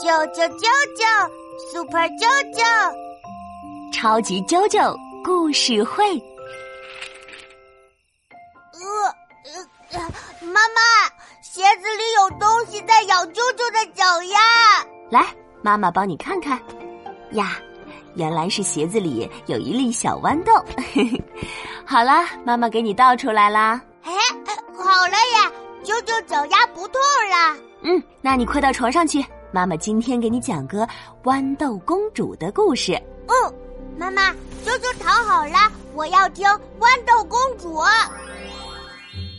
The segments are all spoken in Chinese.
啾啾啾啾，Super 啾啾，超级啾啾故事会。呃呃，妈妈，鞋子里有东西在咬啾啾的脚丫！来，妈妈帮你看看。呀，原来是鞋子里有一粒小豌豆。好啦，妈妈给你倒出来啦。哎，好了呀，啾啾脚丫不痛了。嗯，那你快到床上去。妈妈今天给你讲个豌豆公主的故事。嗯，妈妈，啾啾躺好了，我要听豌豆公主。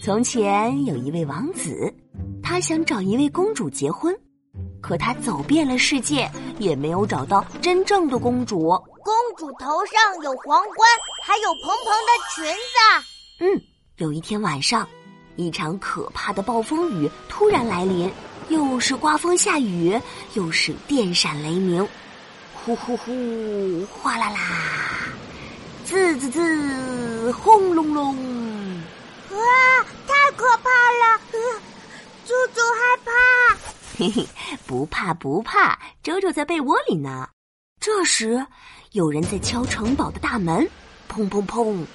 从前有一位王子，他想找一位公主结婚，可他走遍了世界，也没有找到真正的公主。公主头上有皇冠，还有蓬蓬的裙子。嗯，有一天晚上，一场可怕的暴风雨突然来临。又是刮风下雨，又是电闪雷鸣，呼呼呼，哗啦啦，滋滋滋，轰隆隆！哇，太可怕了！猪猪害怕。嘿嘿，不怕不怕，周周在被窝里呢。这时，有人在敲城堡的大门，砰砰砰，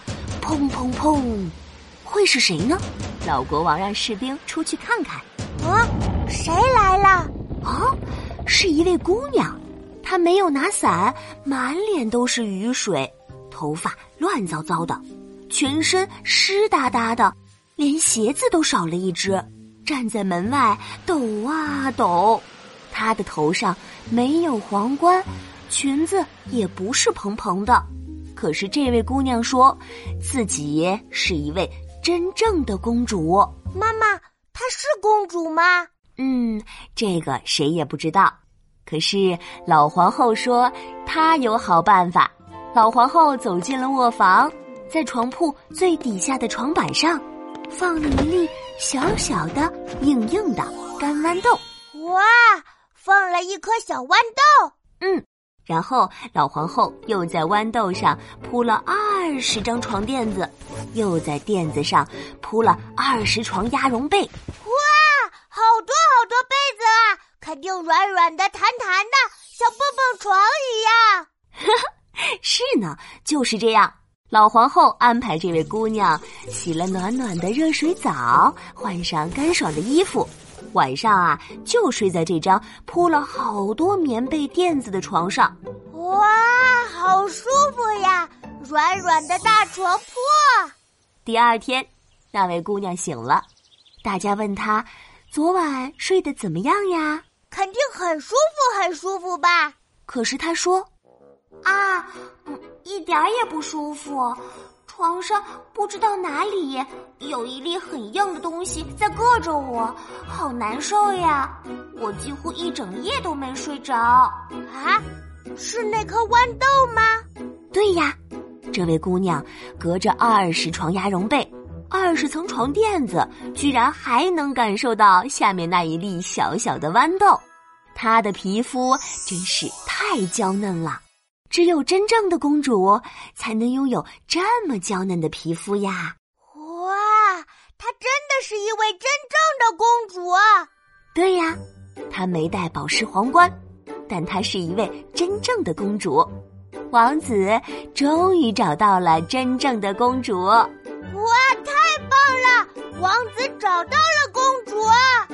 砰砰砰，会是谁呢？老国王让士兵出去看看。啊！谁来了？哦，是一位姑娘，她没有拿伞，满脸都是雨水，头发乱糟糟的，全身湿哒哒的，连鞋子都少了一只，站在门外抖啊抖。她的头上没有皇冠，裙子也不是蓬蓬的，可是这位姑娘说自己是一位真正的公主。妈妈，她是公主吗？嗯，这个谁也不知道。可是老皇后说她有好办法。老皇后走进了卧房，在床铺最底下的床板上，放了一粒小小的、硬硬的干豌豆。哇，放了一颗小豌豆。嗯，然后老皇后又在豌豆上铺了二十张床垫子，又在垫子上铺了二十床鸭绒被。好多好多被子啊，肯定软软的、弹弹的，像蹦蹦床一样。是呢，就是这样。老皇后安排这位姑娘洗了暖暖的热水澡，换上干爽的衣服，晚上啊就睡在这张铺了好多棉被垫子的床上。哇，好舒服呀，软软的大床铺。第二天，那位姑娘醒了，大家问她。昨晚睡得怎么样呀？肯定很舒服，很舒服吧。可是他说：“啊，一点儿也不舒服。床上不知道哪里有一粒很硬的东西在硌着我，好难受呀！我几乎一整夜都没睡着。啊，是那颗豌豆吗？对呀，这位姑娘隔着二十床鸭绒被。”二十层床垫子，居然还能感受到下面那一粒小小的豌豆，她的皮肤真是太娇嫩了。只有真正的公主才能拥有这么娇嫩的皮肤呀！哇，她真的是一位真正的公主啊！对呀，她没戴宝石皇冠，但她是一位真正的公主。王子终于找到了真正的公主。王子找到了公主。